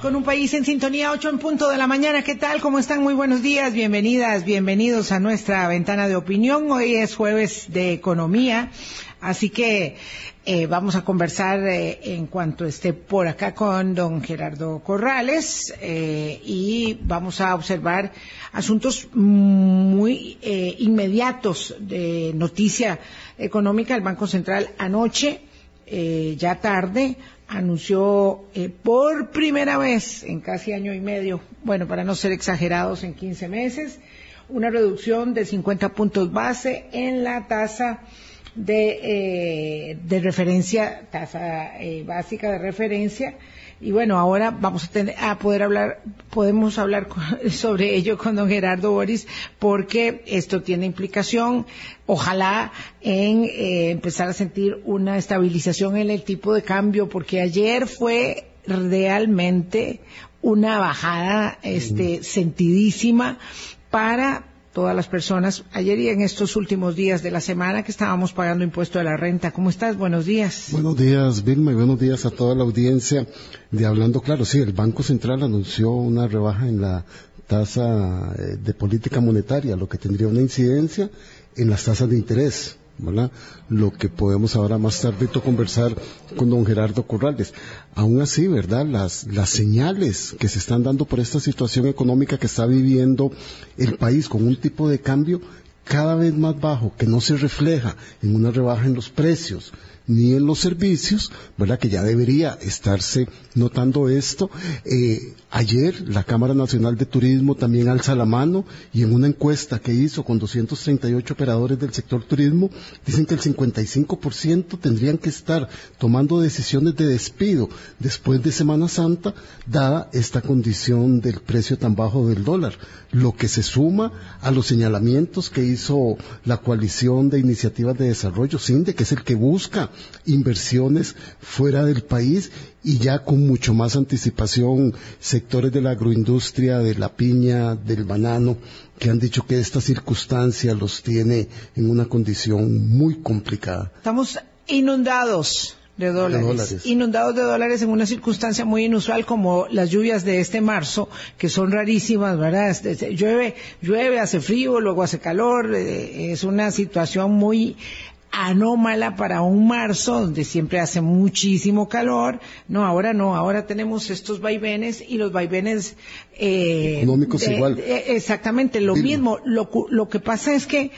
Con un país en sintonía, 8 en punto de la mañana. ¿Qué tal? ¿Cómo están? Muy buenos días. Bienvenidas, bienvenidos a nuestra ventana de opinión. Hoy es jueves de economía. Así que eh, vamos a conversar eh, en cuanto esté por acá con don Gerardo Corrales eh, y vamos a observar asuntos muy inmediatos de noticia económica. El Banco Central anoche, ya tarde, anunció eh, por primera vez en casi año y medio, bueno, para no ser exagerados, en 15 meses, una reducción de 50 puntos base en la tasa de, eh, de referencia, tasa eh, básica de referencia. Y bueno, ahora vamos a, tener, a poder hablar, podemos hablar con, sobre ello con don Gerardo Boris, porque esto tiene implicación, ojalá, en eh, empezar a sentir una estabilización en el tipo de cambio, porque ayer fue realmente una bajada este, sentidísima para todas las personas ayer y en estos últimos días de la semana que estábamos pagando impuesto de la renta. ¿Cómo estás? Buenos días. Buenos días, Vilma, y buenos días a toda la audiencia de Hablando Claro. Sí, el Banco Central anunció una rebaja en la tasa eh, de política monetaria, lo que tendría una incidencia en las tasas de interés. Lo que podemos ahora más tarde conversar con don Gerardo Corrales. Aún así, ¿verdad? Las, las señales que se están dando por esta situación económica que está viviendo el país con un tipo de cambio cada vez más bajo, que no se refleja en una rebaja en los precios, ni en los servicios, ¿verdad? Que ya debería estarse notando esto. Eh, ayer la Cámara Nacional de Turismo también alza la mano y en una encuesta que hizo con 238 operadores del sector turismo, dicen que el 55% tendrían que estar tomando decisiones de despido después de Semana Santa, dada esta condición del precio tan bajo del dólar, lo que se suma a los señalamientos que hizo la coalición de iniciativas de desarrollo, SINDE, que es el que busca inversiones fuera del país y ya con mucho más anticipación sectores de la agroindustria, de la piña, del banano, que han dicho que esta circunstancia los tiene en una condición muy complicada. Estamos inundados. De dólares. de dólares. Inundados de dólares en una circunstancia muy inusual como las lluvias de este marzo, que son rarísimas, ¿verdad? Este, llueve, llueve, hace frío, luego hace calor, eh, es una situación muy anómala para un marzo donde siempre hace muchísimo calor. No, ahora no, ahora tenemos estos vaivenes y los vaivenes eh, económicos igual. De, exactamente, lo Vilma. mismo. Lo, lo que pasa es que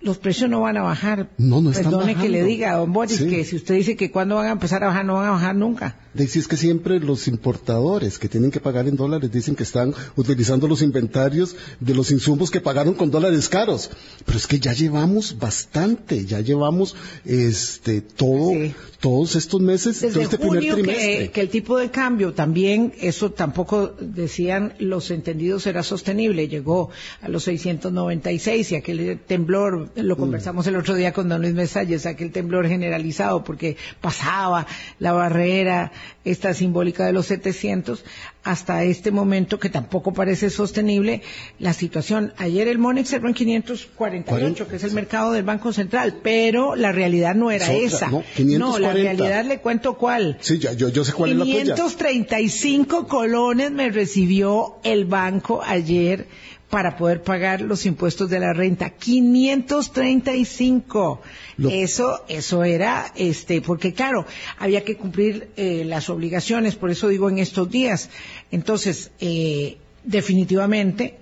los precios no van a bajar. No, no están Perdone que le bajando. diga, don Boris, Sí. que si usted dice que cuándo van a empezar a bajar, no van a bajar nunca. Decís que siempre los importadores que tienen que pagar en dólares dicen que están utilizando los inventarios de los insumos que pagaron con dólares caros. Pero es que ya llevamos bastante, ya llevamos este todo, Sí. todos estos meses, todo Desde este primer trimestre. que, que el tipo de cambio también, eso tampoco decían los entendidos era sostenible, llegó a los 696 y aquel temblor, Mm. lo conversamos el otro día con don Luis Mesalles, aquel temblor generalizado porque pasaba la barrera esta simbólica de los 700 hasta este momento que tampoco parece sostenible la situación. Ayer el Monex cerró en 548, 40, que es el mercado del Banco Central, pero la realidad no era Es otra, esa. no, no, 540. la realidad le cuento cuál. Sí, ya, yo, yo sé cuál es la tuya. 535 colones me recibió el banco ayer para poder pagar los impuestos de la renta. 535. Lo- Eso, eso era, este, porque claro, había que cumplir eh, las obligaciones, por eso digo en estos días. Entonces, eh, definitivamente,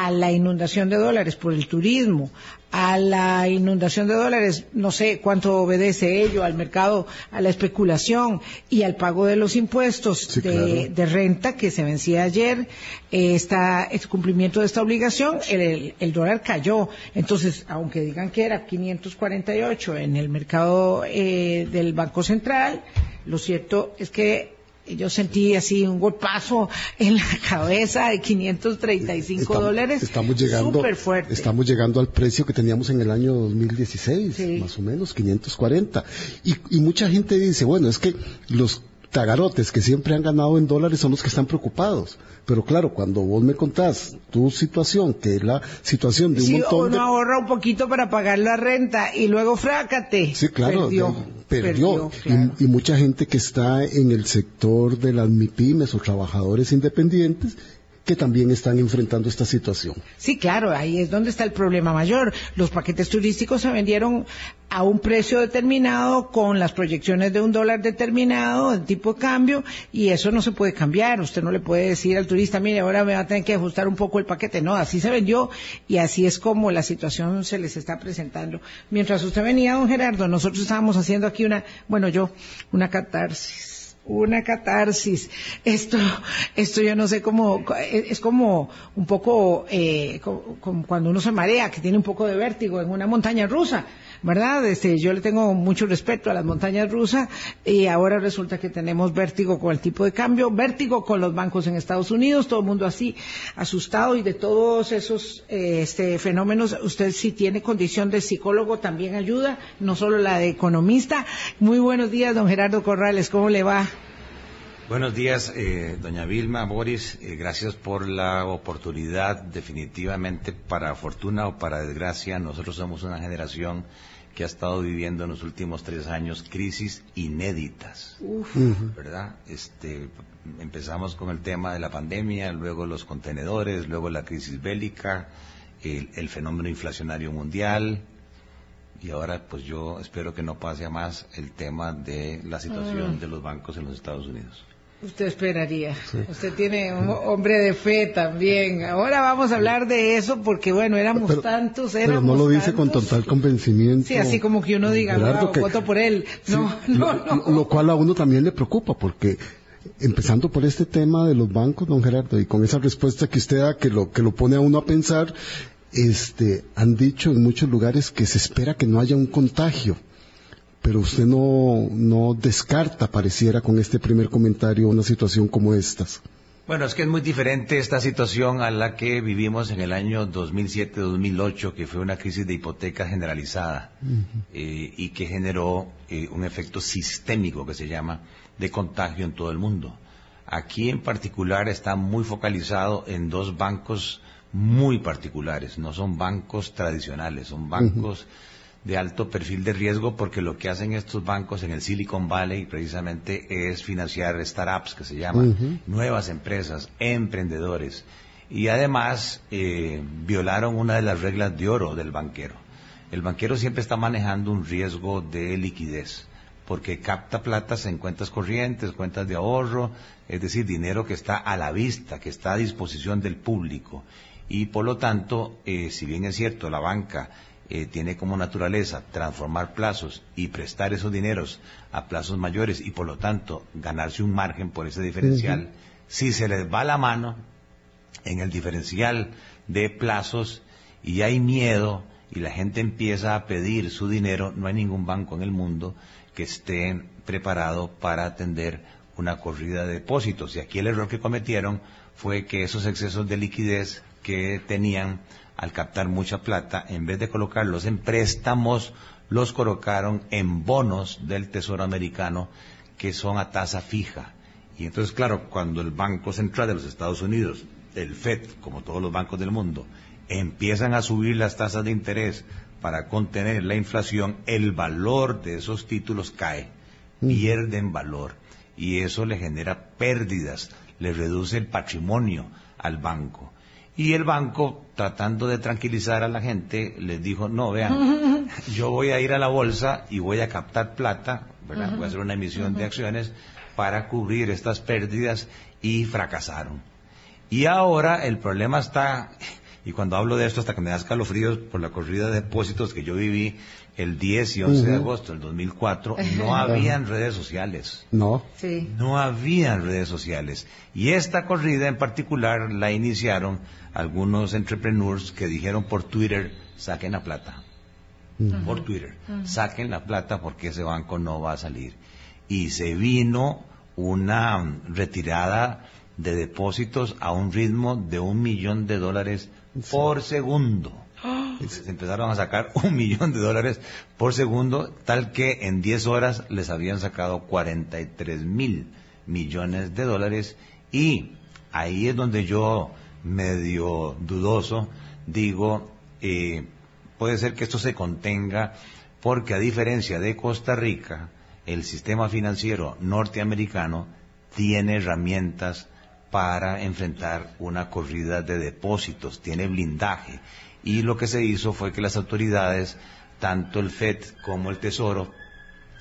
a la inundación de dólares por el turismo, a la inundación de dólares, no sé cuánto obedece ello al mercado, a la especulación y al pago de los impuestos Sí, de, claro. de renta que se vencía ayer, eh, esta, el cumplimiento de esta obligación, el, el- el dólar cayó. Entonces, aunque digan que era 548 en el mercado eh, del Banco Central, lo cierto es que yo sentí así un golpazo en la cabeza de 535 Estamos- dólares. Estamos llegando, fuerte. estamos llegando al precio que teníamos en el año 2016, Sí. más o menos, 540. Y, y mucha gente dice, bueno, es que los tagarotes que siempre han ganado en dólares son los que están preocupados. Pero claro, cuando vos me contás tu situación, que es la situación de un Si montón uno de... ahorra un poquito para pagar la renta y luego frácate. Sí, claro, Perdió. de- perdió. y, mucha gente que está en el sector de las MIPIMES o trabajadores independientes que también están enfrentando esta situación. Sí, claro, ahí es donde está el problema mayor. Los paquetes turísticos se vendieron a un precio determinado con las proyecciones de un dólar determinado, el tipo de cambio, y eso no se puede cambiar. Usted no le puede decir al turista, mire, ahora me va a tener que ajustar un poco el paquete. No, así se vendió y así es como la situación se les está presentando. Mientras usted venía, don Gerardo, nosotros estábamos haciendo aquí una, bueno, yo, una catarsis una catarsis. Esto, esto yo no sé cómo, es como un poco eh, como cuando uno se marea, que tiene un poco de vértigo en una montaña rusa. ¿Verdad? Este, yo le tengo mucho respeto a las montañas rusas y ahora resulta que tenemos vértigo con el tipo de cambio, vértigo con los bancos en Estados Unidos, todo el mundo así asustado y de todos esos eh, este, fenómenos, usted si tiene condición de psicólogo también ayuda, no solo la de economista. Muy buenos días, don Gerardo Corrales, ¿cómo le va? Buenos días, eh, doña Vilma, Boris. Eh, gracias por la oportunidad. Definitivamente, para fortuna o para desgracia, nosotros somos una generación que ha estado viviendo en los últimos tres años crisis inéditas, ¿verdad? Este, empezamos con el tema de la pandemia, luego los contenedores, luego la crisis bélica, el, fenómeno inflacionario mundial, y ahora pues yo espero que no pase a más el tema de la situación mm. de los bancos en los Estados Unidos. Usted esperaría. Usted tiene un hombre de fe también. Ahora vamos a hablar de eso porque, bueno, éramos tantos, éramos Pero no lo dice con total convencimiento. Sí, así como que uno diga, voto por él. No, no, no. Lo, cual a uno también le preocupa porque empezando por este tema de los bancos, don Gerardo, y con esa respuesta que usted da, que lo, que lo pone a uno a pensar, este, han dicho en muchos lugares que se espera que no haya un contagio pero usted no, no descarta, pareciera, con este primer comentario, una situación como esta. Bueno, es que es muy diferente esta situación a la que vivimos en el año 2007-2008, que fue una crisis de hipoteca generalizada eh, y que generó eh, un efecto sistémico que se llama de contagio en todo el mundo. Aquí en particular está muy focalizado en dos bancos muy particulares, no son bancos tradicionales, son bancos de alto perfil de riesgo porque lo que hacen estos bancos en el Silicon Valley precisamente es financiar startups que se llaman nuevas empresas, emprendedores y además eh, violaron una de las reglas de oro del banquero. El banquero siempre está manejando un riesgo de liquidez porque capta platas en cuentas corrientes, cuentas de ahorro, es decir, dinero que está a la vista, que está a disposición del público. Y por lo tanto, eh, si bien es cierto, la banca eh, tiene como naturaleza transformar plazos y prestar esos dineros a plazos mayores y por lo tanto ganarse un margen por ese diferencial, si se les va la mano en el diferencial de plazos y hay miedo y la gente empieza a pedir su dinero, no hay ningún banco en el mundo que esté preparado para atender una corrida de depósitos. Y aquí el error que cometieron fue que esos excesos de liquidez que tenían al captar mucha plata, en vez de colocarlos en préstamos, los colocaron en bonos del Tesoro americano que son a tasa fija. Y entonces, claro, cuando el Banco Central de los Estados Unidos, el FED, como todos los bancos del mundo, empiezan a subir las tasas de interés para contener la inflación, el valor de esos títulos cae, mm. pierden valor y eso le genera pérdidas, le reduce el patrimonio al banco. Y el banco, tratando de tranquilizar a la gente, les dijo, no, vean, yo voy a ir a la bolsa y voy a captar plata, ¿verdad? voy a hacer una emisión de acciones para cubrir estas pérdidas y fracasaron. Y ahora el problema está, y cuando hablo de esto hasta que me da escalofríos por la corrida de depósitos que yo viví el 10 y 11 de agosto del 2004, no habían redes sociales. No. Sí. No habían redes sociales. Y esta corrida en particular la iniciaron algunos entrepreneurs que dijeron por Twitter, saquen la plata. Por Twitter, saquen la plata porque ese banco no va a salir. Y se vino una retirada de depósitos a un ritmo de un millón de dólares por segundo. Se empezaron a sacar un millón de dólares por segundo, tal que en 10 horas les habían sacado 43 mil millones de dólares y ahí es donde yo medio dudoso, digo, eh, puede ser que esto se contenga porque a diferencia de Costa Rica, el sistema financiero norteamericano tiene herramientas para enfrentar una corrida de depósitos, tiene blindaje. Y lo que se hizo fue que las autoridades, tanto el FED como el Tesoro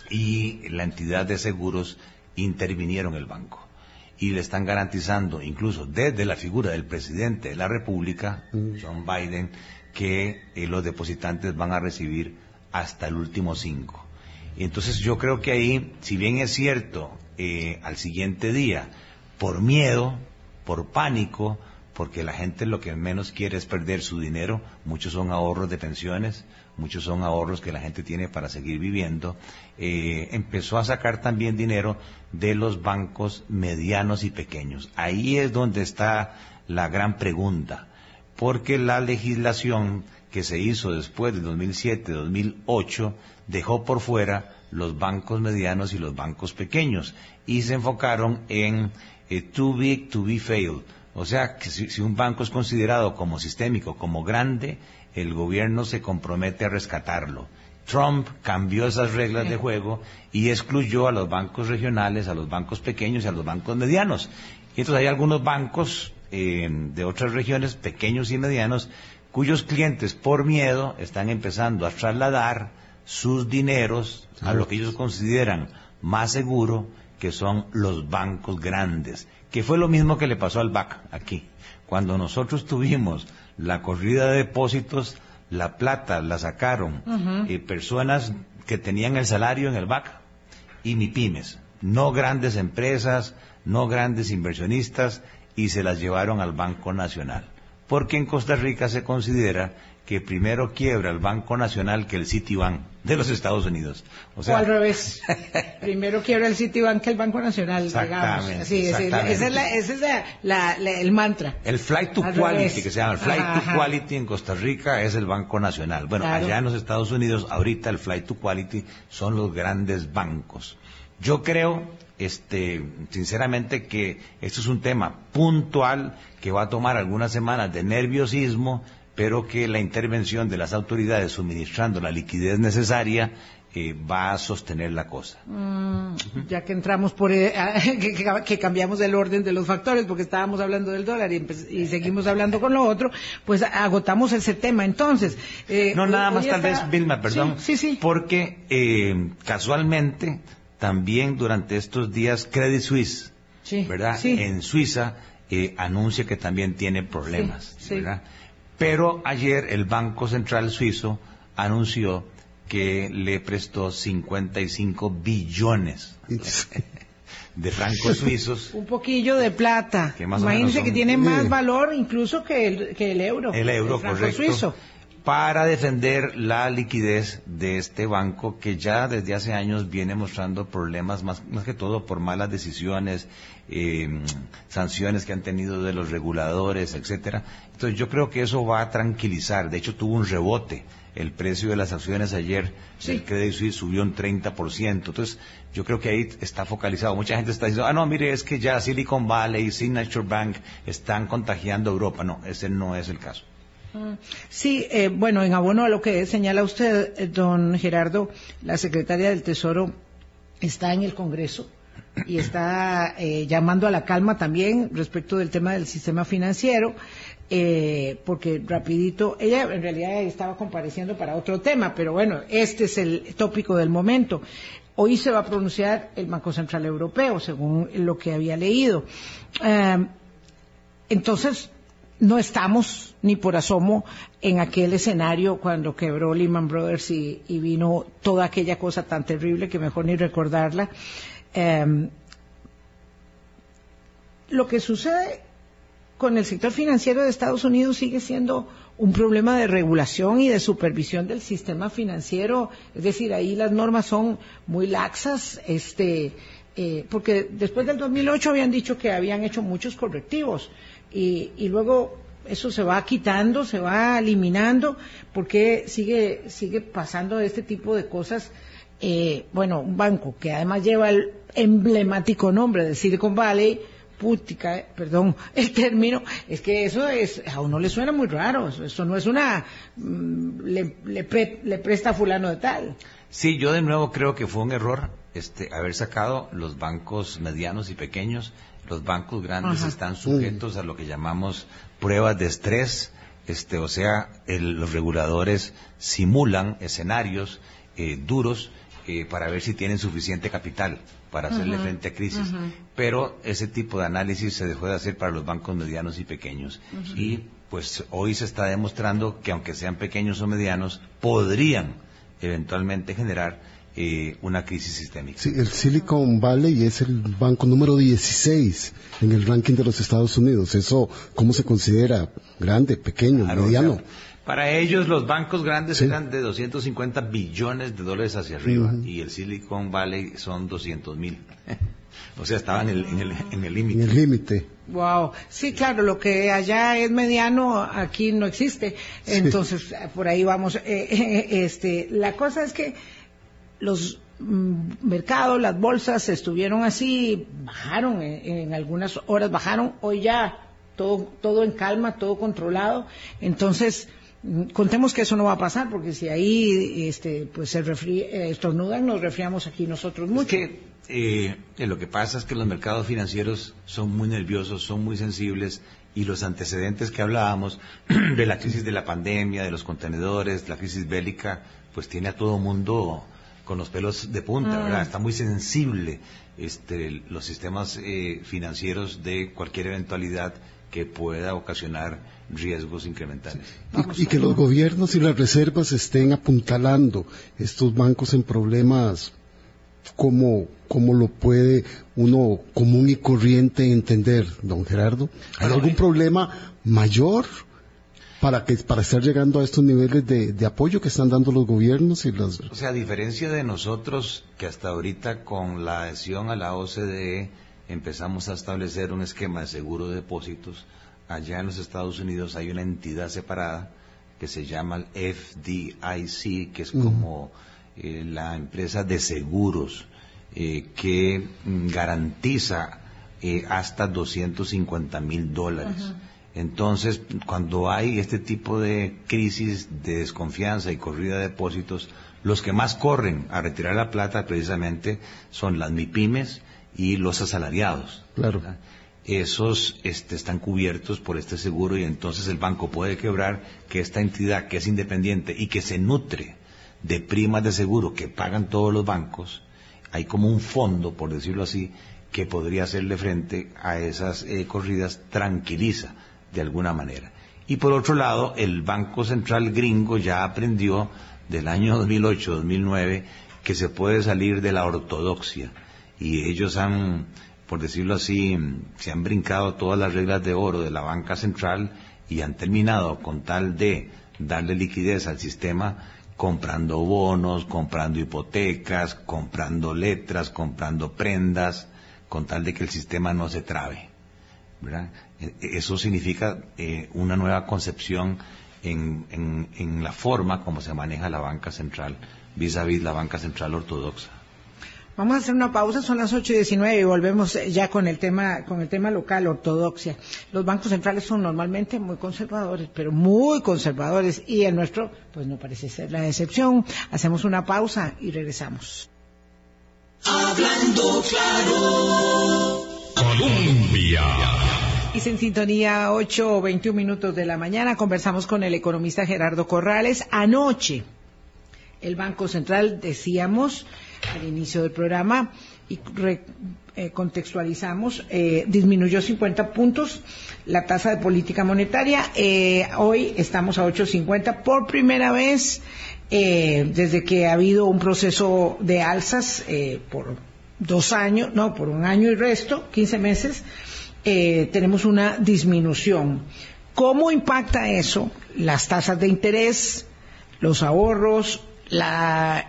y la entidad de seguros, intervinieron el banco. Y le están garantizando, incluso desde la figura del presidente de la República. John Biden, que eh, los depositantes van a recibir hasta el último cinco. Entonces yo creo que ahí, si bien es cierto, eh, al siguiente día, por miedo, por pánico, porque la gente lo que menos quiere es perder su dinero, muchos son ahorros de pensiones, muchos son ahorros que la gente tiene para seguir viviendo, eh, empezó a sacar también dinero de los bancos medianos y pequeños. Ahí es donde está la gran pregunta, porque la legislación que se hizo después del 2007-2008 dejó por fuera los bancos medianos y los bancos pequeños y se enfocaron en eh, too big to be failed. O sea, que si, un banco es considerado como sistémico, como grande, el gobierno se compromete a rescatarlo. Trump cambió esas reglas de juego y excluyó a los bancos regionales, a los bancos pequeños y a los bancos medianos. Y entonces hay algunos bancos eh, de otras regiones, pequeños y medianos, cuyos clientes por miedo están empezando a trasladar sus dineros a lo que ellos consideran más seguro, que son los bancos grandes, que fue lo mismo que le pasó al BAC aquí. Cuando nosotros tuvimos la corrida de depósitos, la plata la sacaron eh, personas que tenían el salario en el BAC y mi pymes, no grandes empresas, no grandes inversionistas, y se las llevaron al Banco Nacional. Porque en Costa Rica se considera que primero quiebra el Banco Nacional que el Citibank de los Estados Unidos. O, sea, al revés. primero quiebra el Citibank que el Banco Nacional, exactamente, Sí, ese, es, el mantra. El Flight to Quality, que se llama el Flight to Quality en Costa Rica es el Banco Nacional. Bueno, allá en los Estados Unidos, ahorita el Flight to Quality son los grandes bancos. Yo creo, este, sinceramente, que esto es un tema puntual que va a tomar algunas semanas de nerviosismo, pero que la intervención de las autoridades suministrando la liquidez necesaria eh, va a sostener la cosa. Mm, ya que entramos por eh, que, cambiamos el orden de los factores, porque estábamos hablando del dólar y, seguimos hablando con lo otro, pues agotamos ese tema. Entonces, eh, no nada más tal vez, Vilma, perdón, sí, sí, porque casualmente también durante estos días Credit Suisse, ¿verdad? En Suiza anuncia que también tiene problemas, ¿verdad? Pero ayer el Banco Central Suizo anunció que le prestó 55 billones de francos suizos. Un poquillo de plata. Imagínense que tiene más valor incluso que el, que el euro. El euro, correcto. Suizo. Para defender la liquidez de este banco que ya desde hace años viene mostrando problemas, más, más que todo por malas decisiones, eh, sanciones que han tenido de los reguladores, etcétera. Entonces yo creo que eso va a tranquilizar. De hecho tuvo un rebote. El precio de las acciones ayer el Credit Suisse subió un 30%. Entonces yo creo que ahí está focalizado. Mucha gente está diciendo, ah, no, mire, es que ya Silicon Valley y Signature Bank están contagiando a Europa. No, ese no es el caso. Mm. Sí, eh, bueno, en abono a lo que señala usted, eh, don Gerardo, la secretaria del Tesoro está en el Congreso y está eh, llamando a la calma también respecto del tema del sistema financiero, eh, porque rapidito, ella en realidad estaba compareciendo para otro tema, pero bueno, este es el tópico del momento. Hoy se va a pronunciar el Banco Central Europeo, según lo que había leído. Eh, entonces, no estamos ni por asomo en aquel escenario cuando quebró Lehman Brothers y vino toda aquella cosa tan terrible que mejor ni recordarla. Em, lo que sucede con el sector financiero de Estados Unidos sigue siendo un problema de regulación y de supervisión del sistema financiero, es decir, ahí las normas son muy laxas, este, eh, porque después del 2008 habían dicho que habían hecho muchos correctivos y, y luego eso se va quitando, se va eliminando, porque sigue, sigue pasando este tipo de cosas eh, bueno, un banco que además lleva el emblemático nombre de Silicon Valley, putica, perdón, el término, es que eso es, a uno le suena muy raro, eso, no es una, mm, le, presta fulano de tal. Sí, yo de nuevo creo que fue un error este, haber sacado los bancos medianos y pequeños. Los bancos grandes están sujetos a lo que llamamos pruebas de estrés, este, o sea, los reguladores simulan escenarios eh, duros eh, para ver si tienen suficiente capital para hacerle frente a crisis. Pero ese tipo de análisis se dejó de hacer para los bancos medianos y pequeños. Y pues hoy se está demostrando que aunque sean pequeños o medianos, podrían eventualmente generar eh, una crisis sistémica. Sí, el Silicon Valley es el banco número 16 en el ranking de los Estados Unidos. ¿Eso cómo se considera? ¿Grande, pequeño, mediano? para ellos los bancos grandes eran de 250 billones de dólares hacia arriba y el Silicon Valley son 200 mil. o sea, estaban en el límite. En el límite. Wow, sí, claro, lo que allá es mediano, aquí no existe. Entonces, por ahí vamos. Eh, eh, este, la cosa es que los mm, mercados, las bolsas estuvieron así, bajaron, en, algunas horas bajaron, hoy ya todo, todo en calma, todo controlado. Entonces, mm, contemos que eso no va a pasar, porque si ahí este, pues se eh, estornudan, nos resfriamos aquí nosotros mucho. que eh, lo que pasa es que los mercados financieros son muy nerviosos, son muy sensibles, y los antecedentes que hablábamos de la crisis de la pandemia, de los contenedores, la crisis bélica, pues tiene a todo mundo con los pelos de punta, ¿verdad? Ah. Está muy sensible este, los sistemas eh, financieros de cualquier eventualidad que pueda ocasionar riesgos incrementales. Y, que los gobiernos y las reservas estén apuntalando estos bancos en problemas como, como lo puede uno común y corriente entender, don Gerardo. ¿Hay algún problema mayor para que para estar llegando a estos niveles de, apoyo que están dando los gobiernos y las o sea a diferencia de nosotros que hasta ahorita con la adhesión a la OCDE empezamos a establecer un esquema de seguro de depósitos allá en los Estados Unidos hay una entidad separada que se llama el FDIC que es como eh, la empresa de seguros eh, que mm, garantiza eh, hasta 250 mil dólares entonces, cuando hay este tipo de crisis de desconfianza y corrida de depósitos, los que más corren a retirar la plata precisamente son las MIPIMES y los asalariados. Claro. Esos este, están cubiertos por este seguro y entonces el banco puede quebrar que esta entidad que es independiente y que se nutre de primas de seguro que pagan todos los bancos, hay como un fondo, por decirlo así, que podría hacerle frente a esas eh, corridas, tranquiliza de alguna manera. Y por otro lado, el Banco Central gringo ya aprendió del año 2008-2009 que se puede salir de la ortodoxia y ellos han, por decirlo así, se han brincado todas las reglas de oro de la banca central y han terminado con tal de darle liquidez al sistema comprando bonos, comprando hipotecas, comprando letras, comprando prendas, con tal de que el sistema no se trabe. E, eso significa eh, una nueva concepción en, la forma como se maneja la banca central vis a vis la banca central ortodoxa. Vamos a hacer una pausa, son las 8 y 19 y volvemos ya con el tema, con el tema local, ortodoxia. Los bancos centrales son normalmente muy conservadores, pero muy conservadores, y el nuestro, pues no parece ser la excepción. Hacemos una pausa y regresamos. Hablando claro. Colombia. Y en sintonía 8 o 21 minutos de la mañana conversamos con el economista Gerardo Corrales. Anoche, el Banco Central, decíamos al inicio del programa, y eh, contextualizamos, eh, disminuyó 50 puntos la tasa de política monetaria. Eh, hoy estamos a 8.50 por primera vez desde que ha habido un proceso de alzas por dos años, no, por un año y resto, 15 meses, eh, tenemos una disminución. ¿Cómo impacta eso? Las tasas de interés, los ahorros,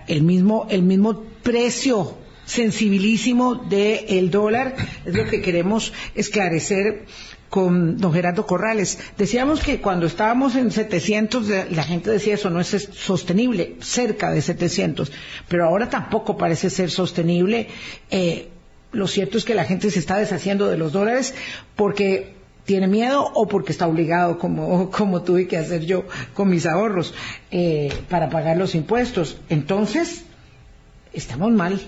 el, mismo, el mismo precio sensibilísimo del dólar, es lo que queremos esclarecer con don Gerardo Corrales. Decíamos que cuando estábamos en 700, la gente decía eso no es sostenible, cerca de 700, pero ahora tampoco parece ser sostenible. Eh, lo cierto es que la gente se está deshaciendo de los dólares porque tiene miedo o porque está obligado, como, como tuve que hacer yo con mis ahorros, eh, para pagar los impuestos. Entonces, estamos mal.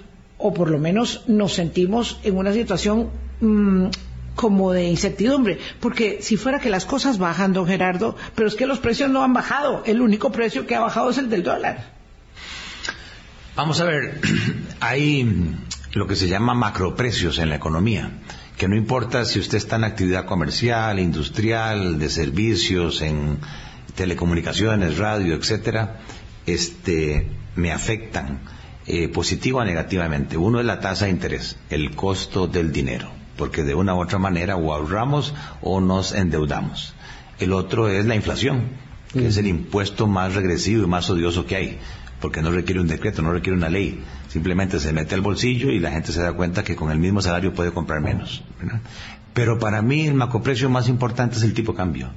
o por lo menos nos sentimos en una situación mm, como de incertidumbre, porque si fuera que las cosas bajan, don Gerardo, pero es que los precios no han bajado, el único precio que ha bajado es el del dólar. Vamos a ver, hay lo que se llama macroprecios en la economía, que no importa si usted está en actividad comercial, industrial, de servicios, en telecomunicaciones, radio, etcétera, este, me afectan eh, positiva o negativamente. Uno es la tasa de interés, el costo del dinero, porque de una u otra manera o ahorramos o nos endeudamos. El otro es la inflación, que es el impuesto más regresivo y más odioso que hay, porque no requiere un decreto, no requiere una ley, simplemente se mete al bolsillo y la gente se da cuenta que con el mismo salario puede comprar menos. Pero para mí el macroprecio más importante es el tipo cambio,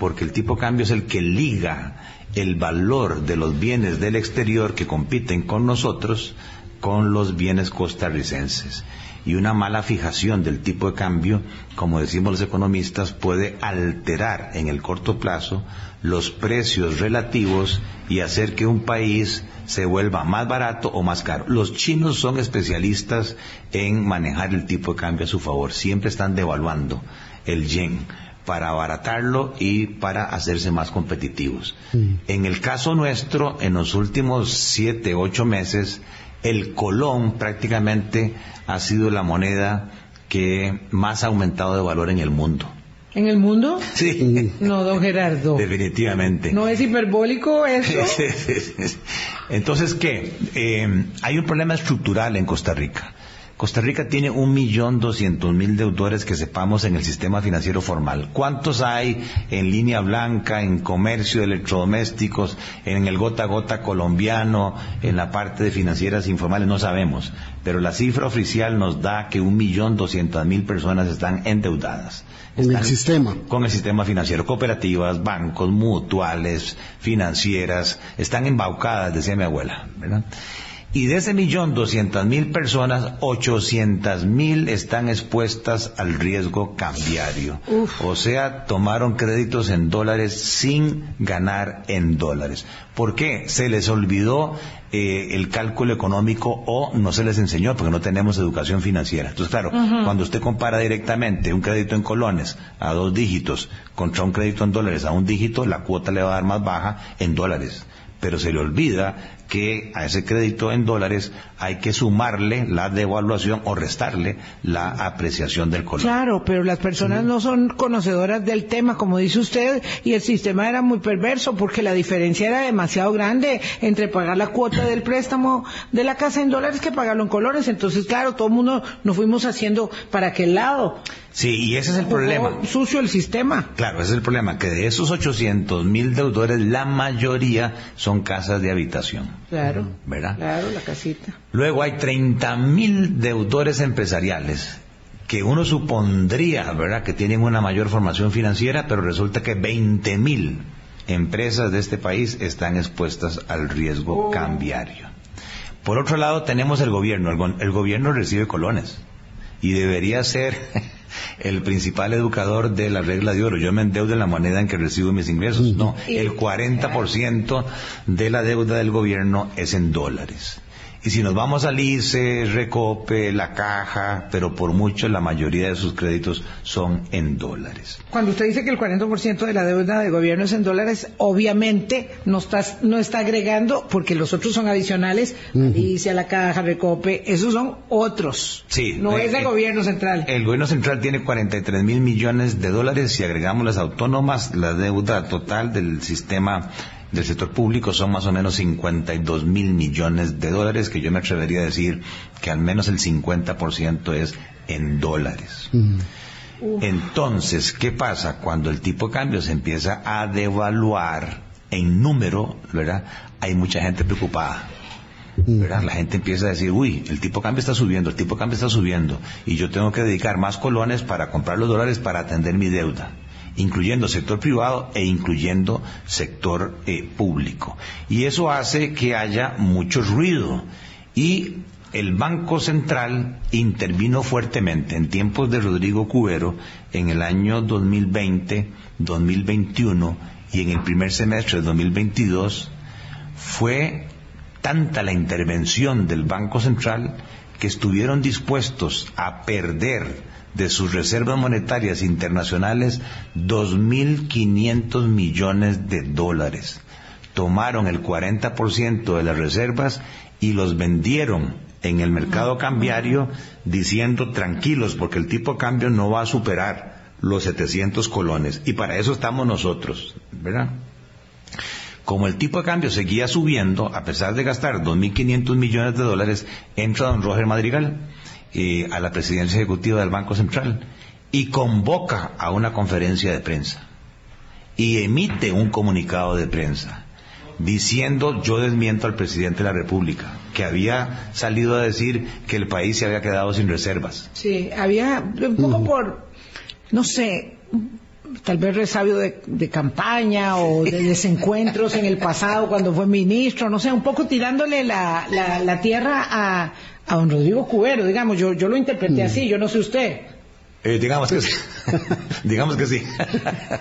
porque el tipo cambio es el que liga el valor de los bienes del exterior que compiten con nosotros con los bienes costarricenses. Y una mala fijación del tipo de cambio, como decimos los economistas, puede alterar en el corto plazo los precios relativos y hacer que un país se vuelva más barato o más caro. Los chinos son especialistas en manejar el tipo de cambio a su favor. Siempre están devaluando el yen para abaratarlo y para hacerse más competitivos. En el caso nuestro, en los últimos siete, ocho meses, el colón prácticamente ha sido la moneda que más ha aumentado de valor en el mundo. ¿En el mundo? Sí. No, don Gerardo. Definitivamente. ¿No es hiperbólico eso? Entonces, ¿qué? Eh, hay un problema estructural en Costa Rica. Costa Rica tiene un millón doscientos mil deudores que sepamos en el sistema financiero formal. ¿Cuántos hay en línea blanca, en comercio de electrodomésticos, en el gota a gota colombiano, en la parte de financieras informales? No sabemos. Pero la cifra oficial nos da que un millón doscientas mil personas están endeudadas. Con el sistema. Con el sistema financiero. Cooperativas, bancos, mutuales, financieras, están embaucadas, decía mi abuela. ¿verdad? Y de ese millón doscientas mil personas, ochocientas mil están expuestas al riesgo cambiario. O sea, tomaron créditos en dólares sin ganar en dólares. ¿Por qué? Se les olvidó eh, el cálculo económico o no se les enseñó porque no tenemos educación financiera. Entonces, claro, cuando usted compara directamente un crédito en colones a dos dígitos contra un crédito en dólares a un dígito, la cuota le va a dar más baja en dólares pero se le olvida que a ese crédito en dólares hay que sumarle la devaluación o restarle la apreciación del colón. Claro, pero las personas no son conocedoras del tema, como dice usted, y el sistema era muy perverso porque la diferencia era demasiado grande entre pagar la cuota del préstamo de la casa en dólares que pagarlo en colores. Entonces, claro, todo el mundo nos fuimos haciendo para aquel lado. Sí, y ese es el problema. Sucio el sistema. Claro, ese es el problema, que de esos 800 mil deudores, la mayoría son casas de habitación. Claro. ¿Verdad? Claro, la casita. Luego hay 30 mil deudores empresariales que uno supondría, ¿verdad?, que tienen una mayor formación financiera, pero resulta que 20 mil empresas de este país están expuestas al riesgo cambiario. Por otro lado, tenemos el gobierno. El, el gobierno recibe colones y debería ser el principal educador de la regla de oro. Yo me endeudo en la moneda en que recibo mis ingresos. No, el 40% de la deuda del gobierno es en dólares. Y si nos vamos al ICE, Recope, la caja, pero por mucho la mayoría de sus créditos son en dólares. Cuando usted dice que el 40% de la deuda del gobierno es en dólares, obviamente no está, no está agregando, porque los otros son adicionales, dice a la caja, recope, esos son otros. Sí, No eh, es del eh, gobierno central. El gobierno central tiene 43 mil millones de dólares. Si agregamos las autónomas, la deuda total del sistema del sector público son más o menos 52 mil millones de dólares, que yo me atrevería a decir que al menos el 50% es en dólares. Entonces, ¿qué pasa? Cuando el tipo de cambio se empieza a devaluar en número, ¿verdad? Hay mucha gente preocupada. ¿verdad? La gente empieza a decir, uy, el tipo de cambio está subiendo, el tipo de cambio está subiendo, y yo tengo que dedicar más colones para comprar los dólares para atender mi deuda, incluyendo sector privado e incluyendo sector eh, público. Y eso hace que haya mucho ruido. Y el Banco Central intervino fuertemente en tiempos de Rodrigo Cubero en el año 2020, 2021 y en el primer semestre de 2022 fue tanta la intervención del Banco Central que estuvieron dispuestos a perder de sus reservas monetarias internacionales 2.500 millones de dólares. Tomaron el 40% de las reservas y los vendieron en el mercado cambiario diciendo tranquilos porque el tipo de cambio no va a superar los 700 colones y para eso estamos nosotros, ¿verdad? Como el tipo de cambio seguía subiendo, a pesar de gastar 2.500 millones de dólares, entra don Roger Madrigal eh, a la presidencia ejecutiva del Banco Central y convoca a una conferencia de prensa y emite un comunicado de prensa diciendo yo desmiento al presidente de la República, que había salido a decir que el país se había quedado sin reservas. Sí, había un poco por, no sé, tal vez resabio de, campaña o de desencuentros en el pasado cuando fue ministro, no sé, un poco tirándole la, la, tierra a, a, don Rodrigo Cubero, digamos, yo, yo lo interpreté así, yo no sé usted. Eh, digamos que sí. digamos que sí.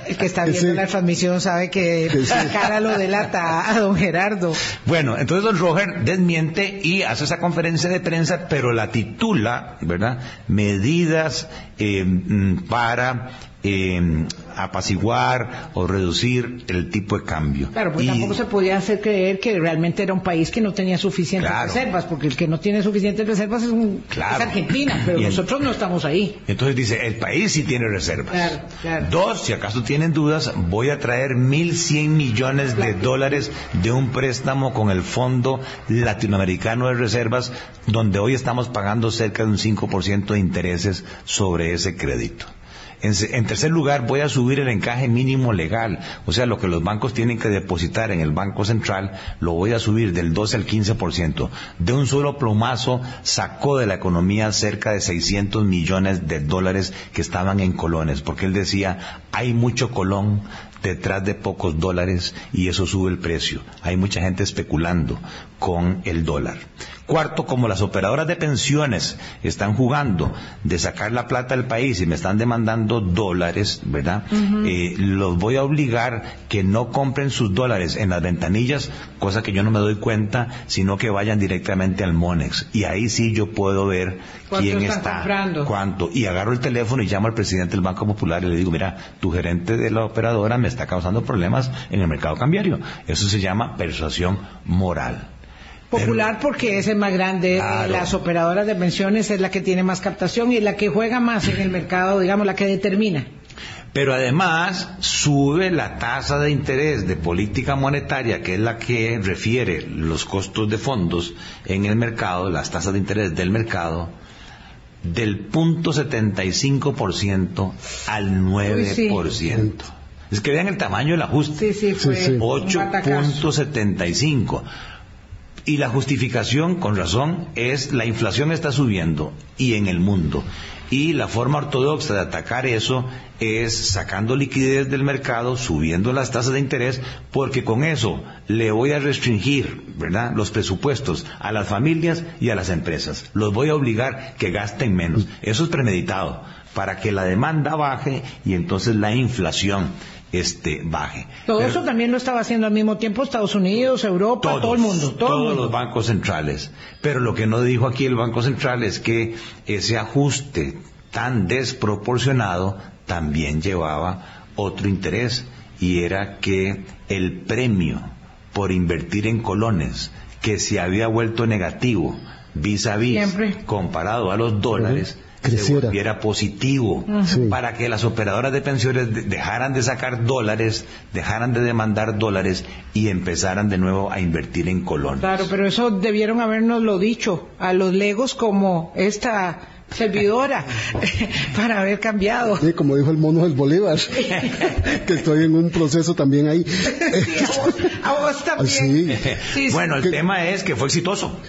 El que está viendo la transmisión sabe que la cara lo delata a don Gerardo. Bueno, entonces don Roger desmiente y hace esa conferencia de prensa, pero la titula, ¿verdad? Medidas eh, mm, para eh, apaciguar o reducir el tipo de cambio. Claro, porque tampoco se podía hacer creer que realmente era un país que no tenía suficientes reservas, porque el que no tiene suficientes reservas es, un, Argentina, pero nosotros no estamos ahí. Entonces dice, el país sí tiene reservas. Dos, si acaso tienen dudas, voy a traer 1.100 millones de dólares de un préstamo con el Fondo Latinoamericano de Reservas, donde hoy estamos pagando cerca de un 5% de intereses sobre ese crédito. En, tercer lugar, voy a subir el encaje mínimo legal, o sea, lo que los bancos tienen que depositar en el Banco Central, lo voy a subir del 12 al 15%. De un solo plomazo sacó de la economía cerca de 600 millones de dólares que estaban en colones, porque él decía, hay mucho colón, detrás de pocos dólares y eso sube el precio. Hay mucha gente especulando con el dólar. Cuarto, como las operadoras de pensiones están jugando de sacar la plata del país y me están demandando dólares, ¿verdad? Eh, los voy a obligar que no compren sus dólares en las ventanillas, cosa que yo no me doy cuenta, sino que vayan directamente al Monex. Y ahí sí yo puedo ver quién está, comprando? cuánto. Y agarro el teléfono y llamo al presidente del Banco Popular y le digo, mira, tu gerente de la operadora me está causando problemas en el mercado cambiario. Eso se llama persuasión moral. Popular porque es el más grande, las operadoras de pensiones es la que tiene más captación y la que juega más en el mercado, digamos, la que determina. Pero además sube la tasa de interés de política monetaria, que es la que refiere los costos de fondos en el mercado, las tasas de interés del mercado, del punto 75% al 9%. Es que vean el tamaño del ajuste. Sí, sí, fue 8.75. Y la justificación, con razón, es la inflación está subiendo y en el mundo. Y la forma ortodoxa de atacar eso es sacando liquidez del mercado, subiendo las tasas de interés, porque con eso le voy a restringir, ¿verdad?, los presupuestos a las familias y a las empresas. Los voy a obligar que gasten menos. Eso es premeditado, para que la demanda baje y entonces la inflación este baje. Todo eso también lo estaba haciendo al mismo tiempo Estados Unidos, Europa, todo el mundo. todos los bancos centrales. Pero lo que no dijo aquí el Banco Central es que ese ajuste tan desproporcionado también llevaba otro interés y era que el premio por invertir en colones que se había vuelto negativo vis a vis comparado a los dólares se volviera positivo para que las operadoras de pensiones dejaran de sacar dólares, dejaran de demandar dólares y empezaran de nuevo a invertir en colones. Claro, pero eso debieron habernos lo dicho a los legos como esta servidora para haber cambiado. Sí, como dijo el mono del Bolívar, que estoy en un proceso también ahí. a vos, también. bueno, el tema es que fue exitoso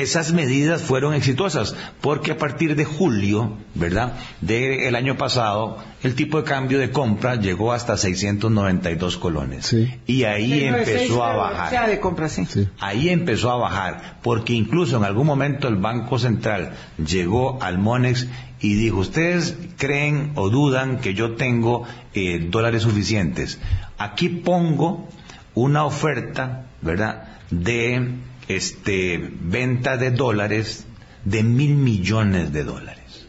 esas medidas fueron exitosas, porque a partir de julio, ¿verdad?, del año pasado, el tipo de cambio de compra llegó hasta 692 colones. Y ahí empezó a bajar. de compra, sí. Ahí empezó a bajar, porque incluso en algún momento el Banco Central llegó al Monex y dijo, ustedes creen o dudan que yo tengo eh, dólares suficientes. Aquí pongo una oferta, ¿verdad?, de este, venta de dólares de mil millones de dólares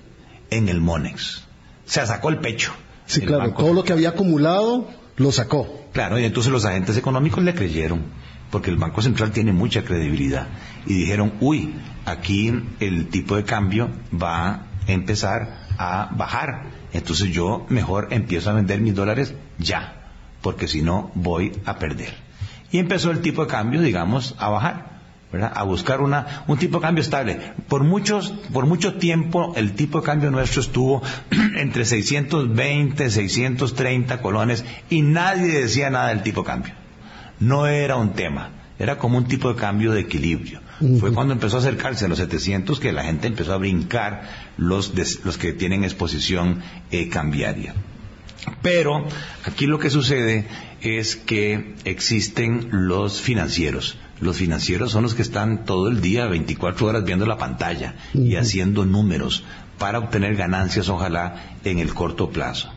en el Monex. Se sacó el pecho. Sí, El claro, Banco todo lo que había acumulado lo sacó. Claro, y entonces los agentes económicos le creyeron, porque el Banco Central tiene mucha credibilidad. Y dijeron, uy, aquí el tipo de cambio va a empezar a bajar. Entonces yo mejor empiezo a vender mis dólares ya, porque si no voy a perder. Y empezó el tipo de cambio, digamos, a bajar. ¿Verdad? a buscar una, un tipo de cambio estable. Por muchos, por mucho tiempo el tipo de cambio nuestro estuvo entre 620, 630 colones y nadie decía nada del tipo de cambio. No era un tema, era como un tipo de cambio de equilibrio. Fue cuando empezó a acercarse a los 700 que la gente empezó a brincar los, des- los que tienen exposición eh, cambiaria. Pero aquí lo que sucede es que existen los financieros. Los financieros son los que están todo el día, 24 horas viendo la pantalla y haciendo números para obtener ganancias, ojalá, en el corto plazo.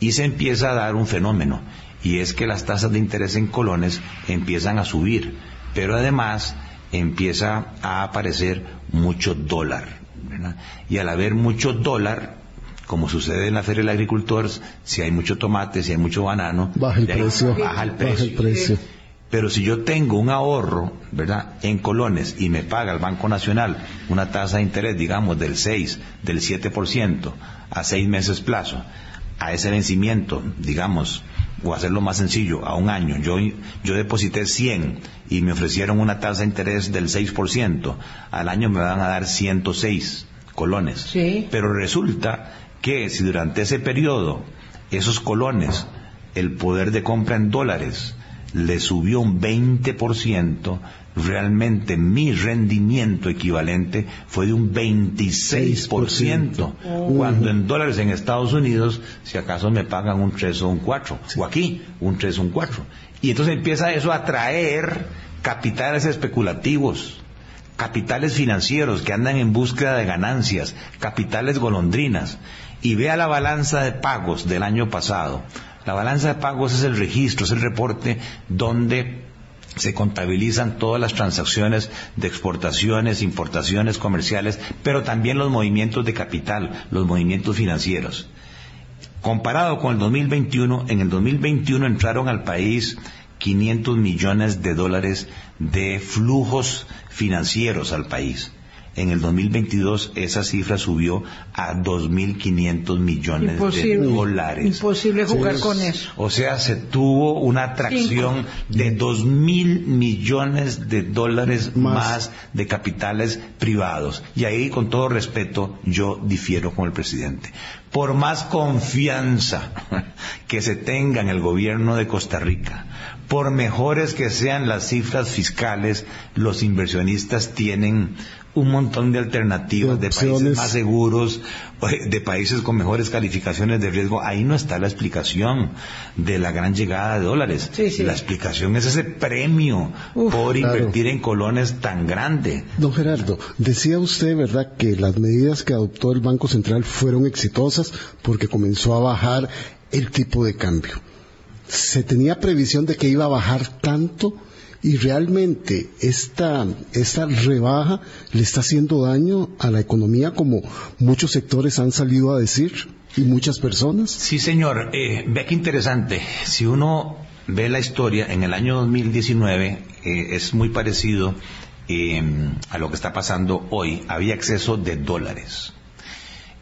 Y se empieza a dar un fenómeno, y es que las tasas de interés en colones empiezan a subir, pero además empieza a aparecer mucho dólar. ¿verdad? Y al haber mucho dólar, como sucede en la Feria del Agricultor, si hay mucho tomate, si hay mucho banano, Baja el precio. Baja el Baja precio. el precio. Pero si yo tengo un ahorro, ¿verdad?, en colones y me paga el Banco Nacional una tasa de interés, digamos, del 6, del 7% a seis meses plazo, a ese vencimiento, digamos, o hacerlo más sencillo, a un año, yo, yo deposité 100 y me ofrecieron una tasa de interés del 6%, al año me van a dar 106 colones. Sí. Pero resulta que si durante ese periodo esos colones, el poder de compra en dólares, le subió un 20%, realmente mi rendimiento equivalente fue de un 26%, cuando en dólares en Estados Unidos, si acaso me pagan un 3 o un 4, o aquí un 3 o un 4. Y entonces empieza eso a atraer capitales especulativos, capitales financieros que andan en búsqueda de ganancias, capitales golondrinas, y vea la balanza de pagos del año pasado. La balanza de pagos es el registro, es el reporte donde se contabilizan todas las transacciones de exportaciones, importaciones comerciales, pero también los movimientos de capital, los movimientos financieros. Comparado con el 2021, en el 2021 entraron al país 500 millones de dólares de flujos financieros al país. En el 2022 esa cifra subió a 2.500 millones de dólares. Imposible jugar Sí, con es- eso. O sea, se tuvo una atracción de dos mil millones de dólares Más. más. de capitales privados. Y ahí, con todo respeto, yo difiero con el presidente. Por más confianza que se tenga en el gobierno de Costa Rica, por mejores que sean las cifras fiscales, los inversionistas tienen un montón de alternativas, De de países más seguros, de países con mejores calificaciones de riesgo. Ahí no está la explicación de la gran llegada de dólares. Sí, sí. La explicación es ese premio Uf, por claro. invertir en colones tan grande. Don Gerardo, decía usted, ¿verdad?, que las medidas que adoptó el Banco Central fueron exitosas porque comenzó a bajar el tipo de cambio. ¿Se tenía previsión de que iba a bajar tanto? Y realmente esta, esta rebaja le está haciendo daño a la economía como muchos sectores han salido a decir y muchas personas. Sí, señor. Eh, ve qué interesante. Si uno ve la historia, en el año 2019 eh, es muy parecido eh, a lo que está pasando hoy. Había exceso de dólares.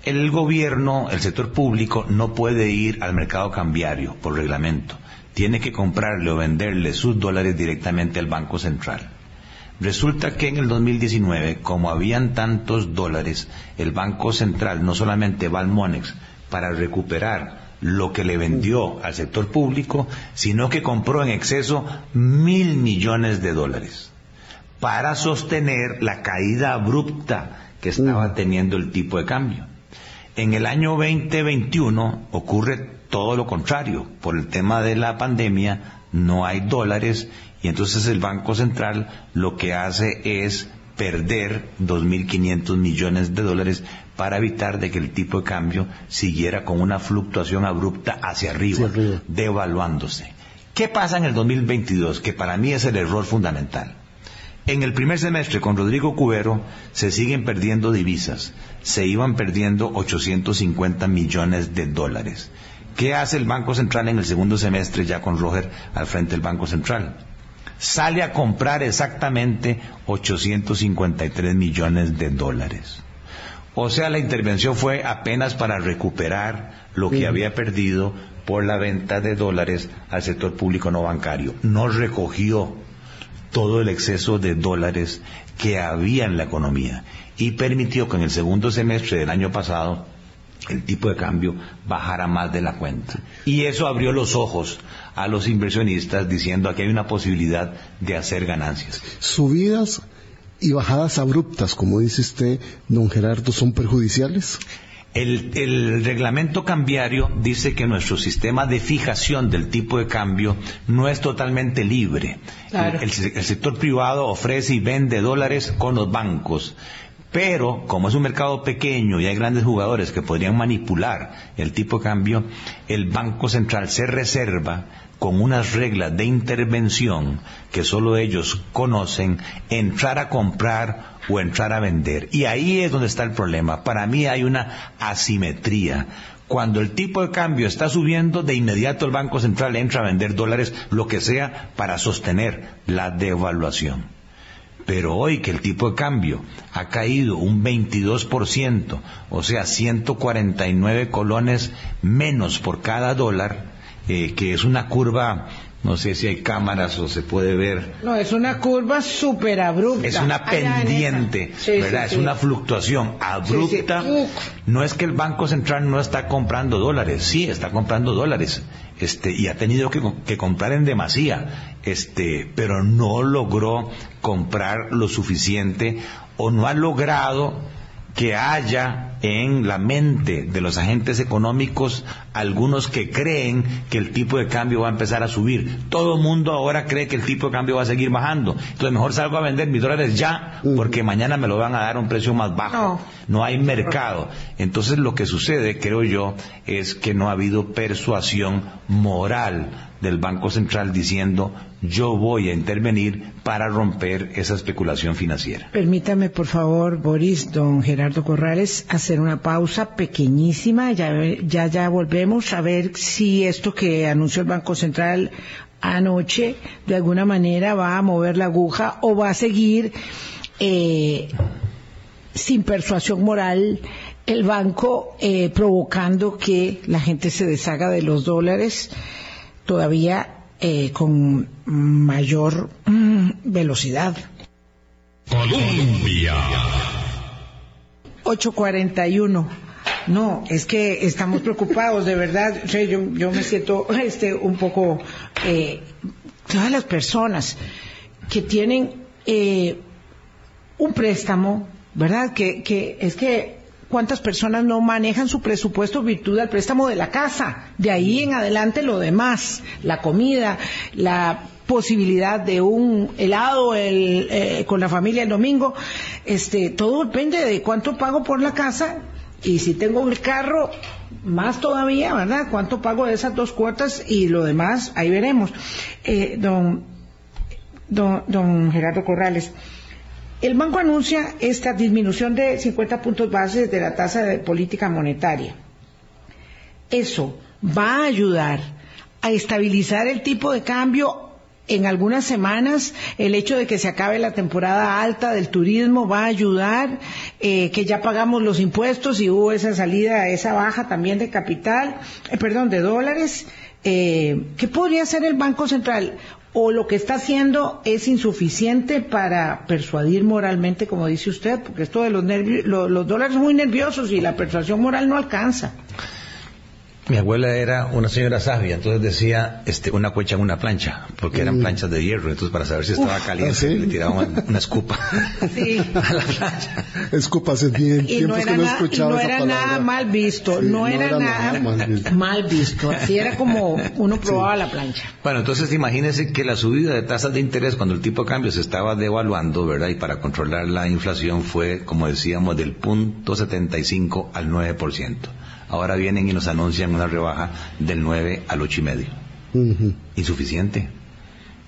El gobierno, el sector público, no puede ir al mercado cambiario por reglamento. Tiene que comprarle o venderle sus dólares directamente al Banco Central. Resulta que en el 2019, como habían tantos dólares, el Banco Central no solamente va al Monex para recuperar lo que le vendió al sector público, sino que compró en exceso mil millones de dólares para sostener la caída abrupta que estaba teniendo el tipo de cambio. En el año 2021 ocurre todo lo contrario. Por el tema de la pandemia no hay dólares y entonces el Banco Central lo que hace es perder 2.500 millones de dólares para evitar de que el tipo de cambio siguiera con una fluctuación abrupta hacia arriba, Hacia arriba. devaluándose. ¿Qué pasa en el 2022? Que para mí es el error fundamental En el primer semestre con Rodrigo Cubero se siguen perdiendo divisas, se iban perdiendo 850 millones de dólares. ¿Qué hace el Banco Central en el segundo semestre ya con Roger al frente del Banco Central? Sale a comprar exactamente 853 millones de dólares. O sea, la intervención fue apenas para recuperar lo que había perdido por la venta de dólares al sector público no bancario. No recogió todo el exceso de dólares que había en la economía y permitió que en el segundo semestre del año pasado el tipo de cambio bajara más de la cuenta. Y eso abrió los ojos a los inversionistas diciendo que hay una posibilidad de hacer ganancias. Subidas y bajadas abruptas, como dice usted, don Gerardo, son perjudiciales. El, reglamento cambiario dice que nuestro sistema de fijación del tipo de cambio no es totalmente libre. el sector privado ofrece y vende dólares con los bancos pero como es un mercado pequeño y hay grandes jugadores que podrían manipular el tipo de cambio, el Banco Central se reserva con unas reglas de intervención que solo ellos conocen, entrar a comprar o entrar a vender. Y ahí es donde está el problema. Para mí hay una asimetría. Cuando el tipo de cambio está subiendo, de inmediato el Banco Central entra a vender dólares, lo que sea, para sostener la devaluación. Pero hoy que el tipo de cambio ha caído un 22%, o sea, 149 colones menos por cada dólar, eh, que es una curva, no sé si hay cámaras o se puede ver. No, es una curva súper abrupta. Es una pendiente, ¿verdad? es una fluctuación abrupta. No es que el Banco Central no está comprando dólares, sí, está comprando dólares, este, y ha tenido que, que comprar en demasía este, pero no logró comprar lo suficiente o no ha logrado que haya en la mente de los agentes económicos algunos que creen que el tipo de cambio va a empezar a subir. Todo el mundo ahora cree que el tipo de cambio va a seguir bajando. Entonces mejor salgo a vender mis dólares ya porque mañana me lo van a dar a un precio más bajo. No. no hay mercado. Entonces lo que sucede, creo yo, es que no ha habido persuasión moral del Banco Central diciendo yo voy a intervenir para romper esa especulación financiera. Permítame, por favor, Boris, don Gerardo Corrales, hacer una pausa pequeñísima. Ya, ya, ya volvemos a ver si esto que anunció el Banco Central anoche de alguna manera va a mover la aguja o va a seguir eh, sin persuasión moral el banco eh, provocando que la gente se deshaga de los dólares todavía eh, con mayor mm, velocidad. Colombia. 841. No, es que estamos preocupados, de verdad. yo, yo me siento este, un poco. Eh, todas las personas que tienen eh, un préstamo, ¿verdad? Que, que es que cuántas personas no manejan su presupuesto virtud del préstamo de la casa. De ahí en adelante lo demás, la comida, la posibilidad de un helado eh, con la familia el domingo, este, todo depende de cuánto pago por la casa y si tengo el carro, más todavía, ¿verdad? ¿Cuánto pago de esas dos cuotas y lo demás? Ahí veremos. Eh, don, don, don Gerardo Corrales. El banco anuncia esta disminución de 50 puntos bases de la tasa de política monetaria. Eso va a ayudar a estabilizar el tipo de cambio en algunas semanas el hecho de que se acabe la temporada alta del turismo va a ayudar, eh, que ya pagamos los impuestos y hubo esa salida, esa baja también de capital, eh, perdón, de dólares. Eh, ¿Qué podría hacer el Banco Central? O lo que está haciendo es insuficiente para persuadir moralmente, como dice usted, porque esto de los, nervios, los dólares son muy nerviosos y la persuasión moral no alcanza. Mi abuela era una señora sabia, entonces decía este, una cuecha en una plancha, porque eran mm. planchas de hierro, entonces para saber si estaba caliente ¿Ah, le tiraban una, escupa a la plancha. Escupa hace bien y no era, no era nada mal visto, no, era, nada, mal visto. así era como uno probaba la plancha. Bueno, entonces imagínense que la subida de tasas de interés cuando el tipo de cambio se estaba devaluando, ¿verdad? Y para controlar la inflación fue, como decíamos, del punto 75 al 9% ahora vienen y nos anuncian una rebaja del 9 al 8,5. y medio. Insuficiente.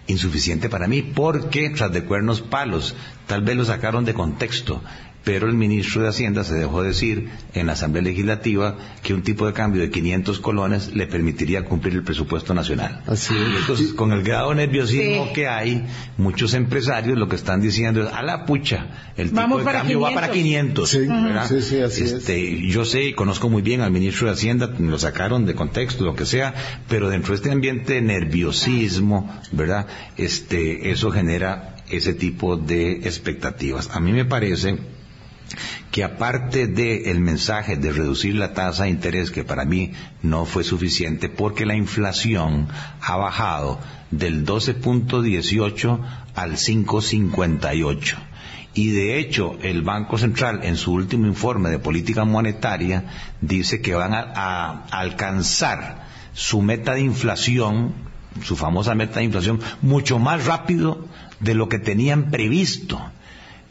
insuficiente para mí, porque tras de cuernos palos, tal vez lo sacaron de contexto, pero el ministro de Hacienda se dejó decir en la Asamblea Legislativa que un tipo de cambio de 500 colones le permitiría cumplir el presupuesto nacional. Así es. Entonces, con el grado de nerviosismo que hay, muchos empresarios lo que están diciendo es, a la pucha, el tipo Vamos de cambio va para 500. Sí, ¿verdad? sí, sí, así es. Este, Yo sé y conozco muy bien al ministro de Hacienda, lo sacaron de contexto, lo que sea, pero dentro de este ambiente de nerviosismo, ¿verdad? Este, eso genera ese tipo de expectativas. A mí me parece que aparte del mensaje de reducir la tasa de interés, que para mí no fue suficiente, porque la inflación ha bajado del 12.18 al 5.58. Y de hecho, el Banco Central, en su último informe de política monetaria, dice que van a alcanzar su meta de inflación, su famosa meta de inflación, mucho más rápido de lo que tenían previsto.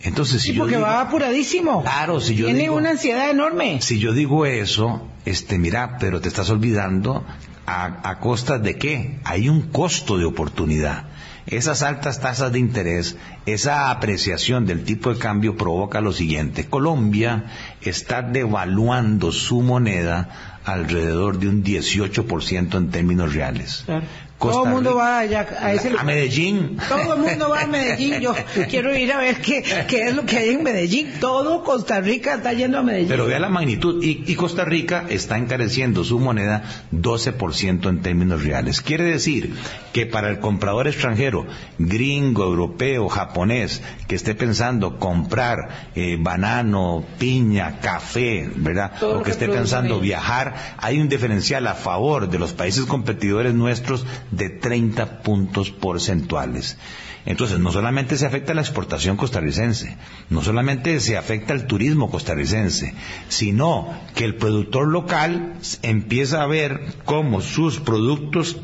Entonces, si Sí, yo porque digo- va apuradísimo. Claro, si yo Tiene digo- una ansiedad enorme. si yo digo eso, este, mira, pero te estás olvidando a, a costa de qué? Hay un costo de oportunidad. Esas altas tasas de interés, esa apreciación del tipo de cambio provoca lo siguiente. Colombia está devaluando su moneda alrededor de un 18% en términos reales. Claro. Costa Todo el mundo va allá, a ese a Medellín. Todo el mundo va a Medellín. Yo quiero ir a ver qué, qué es lo que hay en Medellín. Todo Costa Rica está yendo a Medellín. Pero vea la magnitud. Y, y Costa Rica está encareciendo su moneda 12% en términos reales. Quiere decir que para el comprador extranjero, gringo, europeo, japonés, que esté pensando comprar eh, banano, piña, café, ¿verdad? Todo o que que esté pensando viajar, hay un diferencial a favor de los países competidores nuestros de 30 puntos porcentuales. Entonces, no solamente se afecta la exportación costarricense, no solamente se afecta el turismo costarricense, sino que el productor local empieza a ver cómo sus productos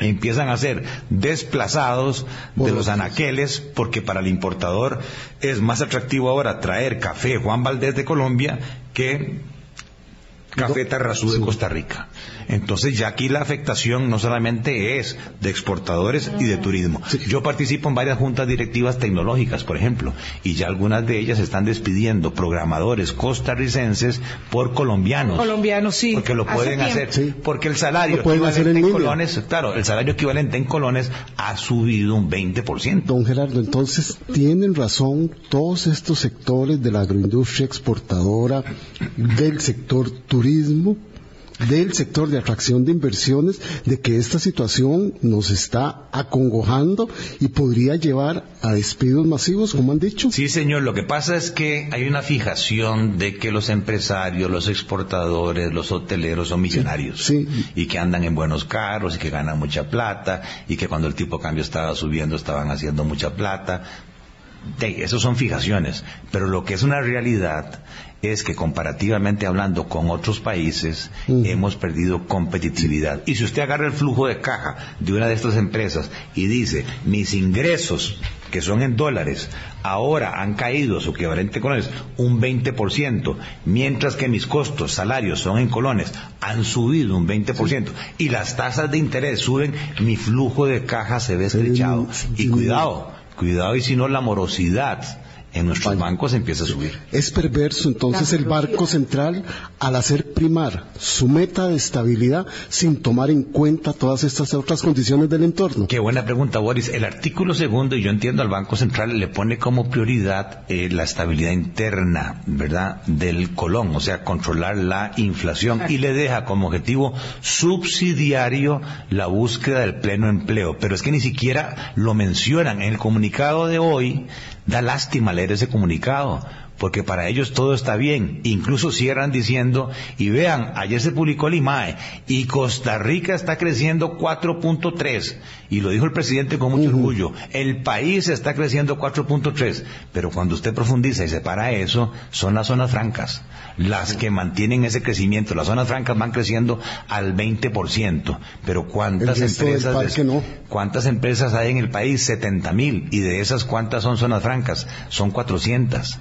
empiezan a ser desplazados de los anaqueles porque para el importador es más atractivo ahora traer café Juan Valdés de Colombia que café Tarrazú de Costa Rica. Entonces ya aquí la afectación no solamente es de exportadores y de turismo. Yo participo en varias juntas directivas tecnológicas, por ejemplo, y ya algunas de ellas están despidiendo programadores costarricenses por colombianos. Colombianos, sí. Porque lo pueden hacer. Sí. Porque el salario equivalente en colones, claro, el salario equivalente en colones ha subido un 20%. Don Gerardo, entonces tienen razón todos estos sectores de la agroindustria exportadora, del sector turismo, del sector de atracción de inversiones, de que esta situación nos está acongojando y podría llevar a despidos masivos, como han dicho. Sí, señor, lo que pasa es que hay una fijación de que los empresarios, los exportadores, los hoteleros son millonarios. sí. Y que andan en buenos carros y que ganan mucha plata y que cuando el tipo de cambio estaba subiendo estaban haciendo mucha plata. De, esos son fijaciones. Pero lo que es una realidad es que comparativamente hablando con otros países hemos perdido competitividad. Y si usted agarra el flujo de caja de una de estas empresas y dice, mis ingresos, que son en dólares, ahora han caído su equivalente en colones un 20%, mientras que mis costos, salarios son en colones, han subido un 20%, y las tasas de interés suben, mi flujo de caja se ve estrechado. Y cuidado, cuidado y si no la morosidad en nuestros Vaya. bancos empieza a subir. Es perverso entonces el Banco Central al hacer primar su meta de estabilidad sin tomar en cuenta todas estas otras condiciones del entorno. Qué buena pregunta, Boris. El artículo segundo, y yo entiendo al Banco Central, le pone como prioridad eh, la estabilidad interna, ¿verdad?, del colón, o sea, controlar la inflación, y le deja como objetivo subsidiario la búsqueda del pleno empleo. Pero es que ni siquiera lo mencionan. En el comunicado de hoy, da lástima leer ese comunicado. Porque para ellos todo está bien. Incluso cierran diciendo, y vean, ayer se publicó el IMAE, y Costa Rica está creciendo 4.3. Y lo dijo el presidente con mucho orgullo. El país está creciendo 4.3. Pero cuando usted profundiza y separa eso, son las zonas francas. Las que mantienen ese crecimiento. Las zonas francas van creciendo al 20%. Pero ¿cuántas empresas... no. ¿Cuántas empresas hay en el país? 70 mil. Y de esas, ¿cuántas son zonas francas? Son 400.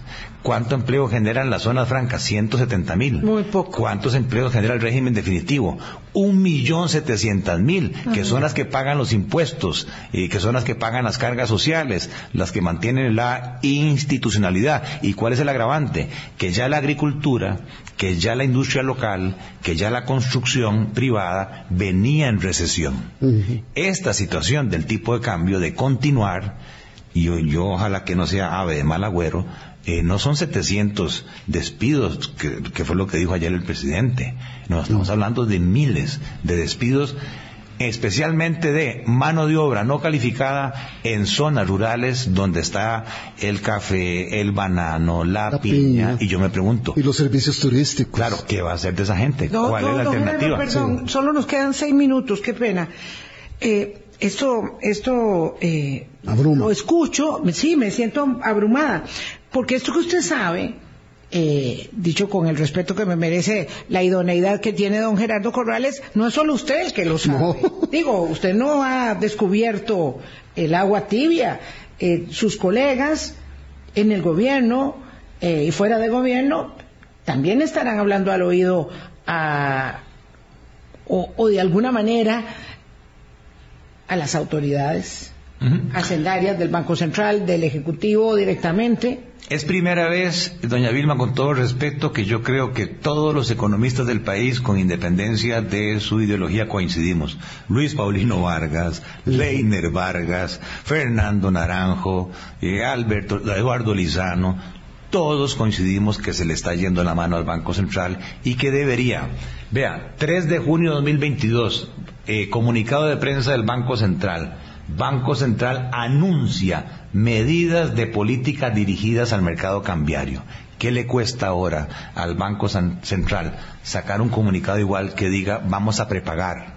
¿Cuánto empleo generan las zonas francas? 170 mil. Muy poco. ¿Cuántos empleos genera el régimen definitivo? Un millón setecientas mil, que son las que pagan los impuestos, y que son las que pagan las cargas sociales, las que mantienen la institucionalidad. ¿Y cuál es el agravante? Que ya la agricultura, que ya la industria local, que ya la construcción privada venía en recesión. Esta situación del tipo de cambio, de continuar, y yo, yo ojalá que no sea ave de mal agüero, eh, no son 700 despidos, que, que, fue lo que dijo ayer el presidente. No, estamos hablando de miles de despidos, especialmente de mano de obra no calificada en zonas rurales donde está el café, el banano, la, La piña, piña. y yo me pregunto, Y los servicios turísticos. claro, ¿qué va a hacer de esa gente? No, ¿Cuál no, es la alternativa? Gerardo, perdón, solo nos quedan seis minutos, qué pena. Eh, esto, esto, eh, lo escucho, sí, me siento abrumada, porque esto que usted sabe, eh, dicho con el respeto que me merece la idoneidad que tiene don Gerardo Corrales, no es solo usted el que lo sabe. No. Digo, usted no ha descubierto el agua tibia, eh, sus colegas en el gobierno eh, y fuera de gobierno también estarán hablando al oído a, o, o de alguna manera a las autoridades Ujú. hacendarias del Banco Central, del Ejecutivo directamente. Es primera vez, doña Vilma, con todo respeto, que yo creo que todos los economistas del país, con independencia de su ideología, coincidimos. Luis Paulino Vargas, Leiner Vargas, Fernando Naranjo, eh, Alberto, Eduardo Lizano, todos coincidimos que se le está yendo la mano al Banco Central y que debería. Vea, 3 de junio de 2022, eh, comunicado de prensa del Banco Central. Banco Central anuncia medidas de política dirigidas al mercado cambiario. ¿Qué le cuesta ahora al Banco Central sacar un comunicado igual que diga vamos a prepagar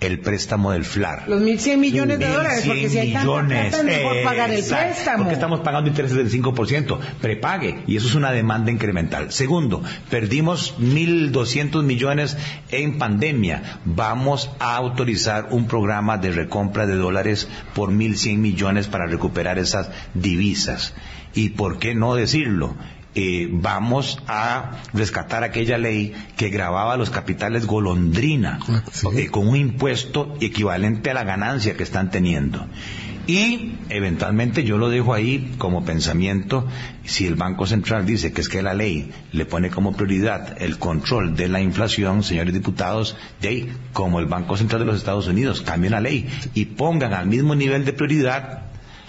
el préstamo del FLAR? Los 1.100 millones de dólares, 1.100 porque si hay tanta millones, plata, mejor pagar el exacto, préstamo. Porque estamos pagando intereses del 5%. Prepague. Y eso es una demanda incremental. Segundo, perdimos 1.200 millones en pandemia. Vamos a autorizar un programa de recompra de dólares por 1.100 millones para recuperar esas divisas. Y por qué no decirlo? Eh, vamos a rescatar aquella ley que grababa los capitales golondrina Ah, sí. eh, con un impuesto equivalente a la ganancia que están teniendo. Y eventualmente yo lo dejo ahí como pensamiento, si el Banco Central dice que es que la ley le pone como prioridad el control de la inflación, señores diputados, de ahí, como el Banco Central de los Estados Unidos, cambien la ley y pongan al mismo nivel de prioridad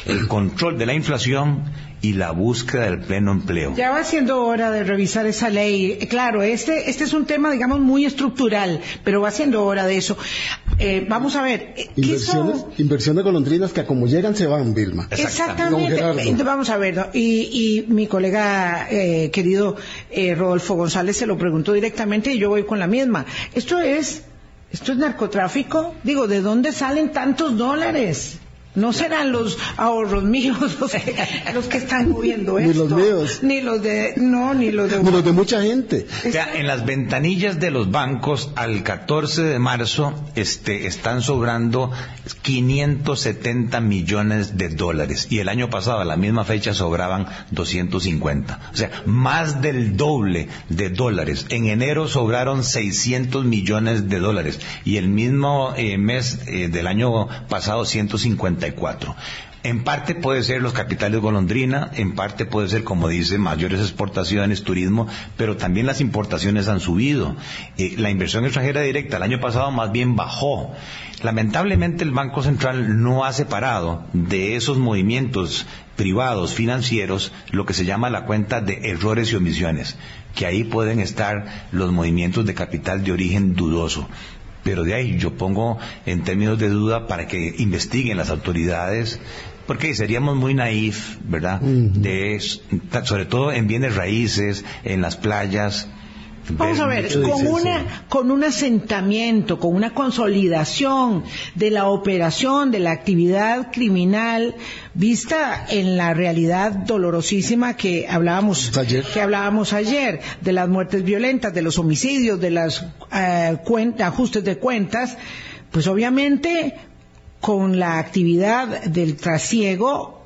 el control de la inflación y la búsqueda del pleno empleo. Ya va siendo hora de revisar esa ley. Eh, Claro, este, este es un tema, digamos, muy estructural, pero va siendo hora de eso. Eh, vamos a ver, eh, ¿qué Inversiones, son? inversiones golondrinas que a como llegan se van, Vilma. Exactamente. Gerardo. Eh, Vamos a ver, ¿no? y, y mi colega eh, querido eh, Rodolfo González se lo preguntó directamente y yo voy con la misma. Esto es, esto es narcotráfico. Digo, ¿de dónde salen tantos dólares? No serán los ahorros míos los que, los que están moviendo Ni esto. los míos. Ni los de, no, ni los de. Mucha gente. O sea, en las ventanillas de los bancos al 14 de marzo este, están sobrando 570 millones de dólares y el año pasado a la misma fecha sobraban 250. O sea, más del doble de dólares. En enero sobraron 600 millones de dólares y el mismo eh, mes eh, del año pasado 154. En parte puede ser los capitales golondrina, en parte puede ser, como dice, mayores exportaciones, turismo, pero también las importaciones han subido. Eh, la inversión extranjera directa el año pasado más bien bajó. Lamentablemente el Banco Central no ha separado de esos movimientos privados financieros lo que se llama la cuenta de errores y omisiones, que ahí pueden estar los movimientos de capital de origen dudoso. Pero de ahí yo pongo en términos de duda para que investiguen las autoridades, porque seríamos muy naif, ¿verdad? De, sobre todo en bienes raíces, en las playas. Vamos a ver, con, una, con un asentamiento, con una consolidación de la operación, de la actividad criminal, vista en la realidad dolorosísima que hablábamos Ayer. que hablábamos ayer, de las muertes violentas, de los homicidios, de los ajustes de cuentas, pues obviamente con la actividad del trasiego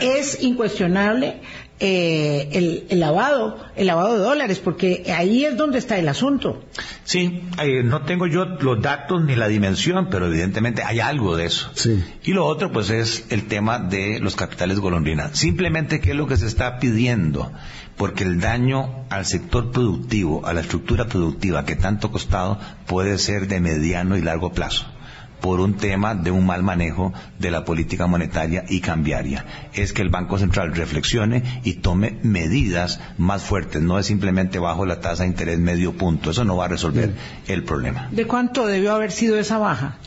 es incuestionable eh, el, lavado, el lavado de dólares, porque ahí es donde está el asunto. Sí, eh, no tengo yo los datos ni la dimensión, pero evidentemente hay algo de eso. Sí. Y lo otro, pues, es el tema de los capitales golondrina. Simplemente, ¿qué es lo que se está pidiendo? Porque el daño al sector productivo, a la estructura productiva que tanto ha costado, puede ser de mediano y largo plazo por un tema de un mal manejo de la política monetaria y cambiaria. Es que el Banco Central reflexione y tome medidas más fuertes, no es simplemente bajo la tasa de interés medio punto. Eso no va a resolver el problema. ¿De cuánto debió haber sido esa baja?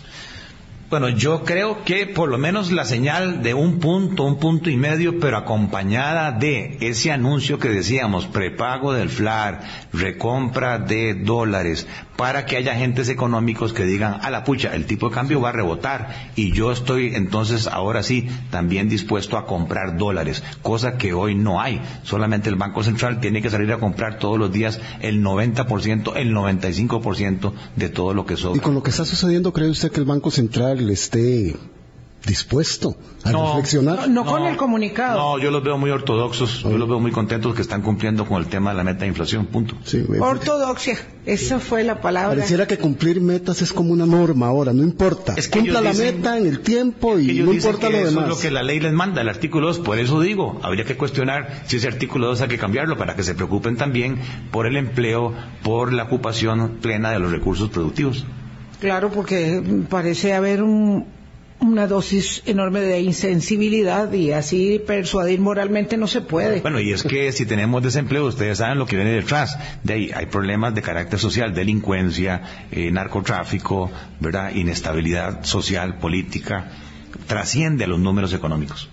Bueno, yo creo que por lo menos la señal de un punto, un punto y medio, pero acompañada de ese anuncio que decíamos, prepago del FLAR, recompra de dólares, para que haya agentes económicos que digan, a la pucha, el tipo de cambio va a rebotar y yo estoy entonces ahora sí también dispuesto a comprar dólares, cosa que hoy no hay. Solamente el Banco Central tiene que salir a comprar todos los días el 90%, el 95% de todo lo que sobra. Y con lo que está sucediendo, ¿cree usted que el Banco Central esté dispuesto a reflexionar. No, con el comunicado. No, yo los veo muy ortodoxos, yo los veo muy contentos que están cumpliendo con el tema de la meta de inflación, punto. Ortodoxia, esa fue la palabra. Pareciera que cumplir metas es como una norma ahora, no importa. Es que Cumpla la meta en el tiempo y no importa lo demás. Eso es lo que la ley les manda, el artículo 2, por eso digo, habría que cuestionar si ese artículo 2 hay que cambiarlo para que se preocupen también por el empleo, por la ocupación plena de los recursos productivos. Claro, porque parece haber una dosis enorme de insensibilidad y así persuadir moralmente no se puede. Bueno, y es que si tenemos desempleo, ustedes saben lo que viene detrás. De ahí hay problemas de carácter social, delincuencia, eh, narcotráfico, ¿verdad? Inestabilidad social, política. Trasciende a los números económicos.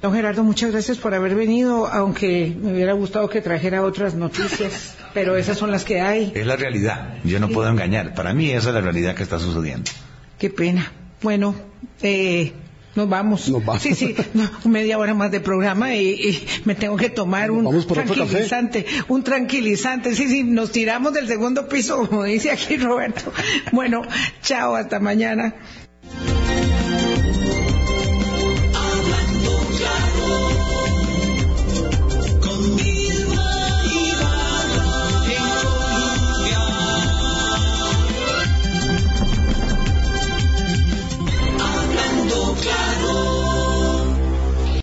Don Gerardo, muchas gracias por haber venido, aunque me hubiera gustado que trajera otras noticias pero esas son las que hay. Es la realidad, yo no puedo engañar. Para mí esa es la realidad que está sucediendo. Qué pena. Bueno, eh, nos vamos. Nos vamos. Sí, sí, media hora más de programa y, me tengo que tomar un tranquilizante. Un tranquilizante. Sí, sí, nos tiramos del segundo piso, como dice aquí Roberto. Bueno, chao, hasta mañana.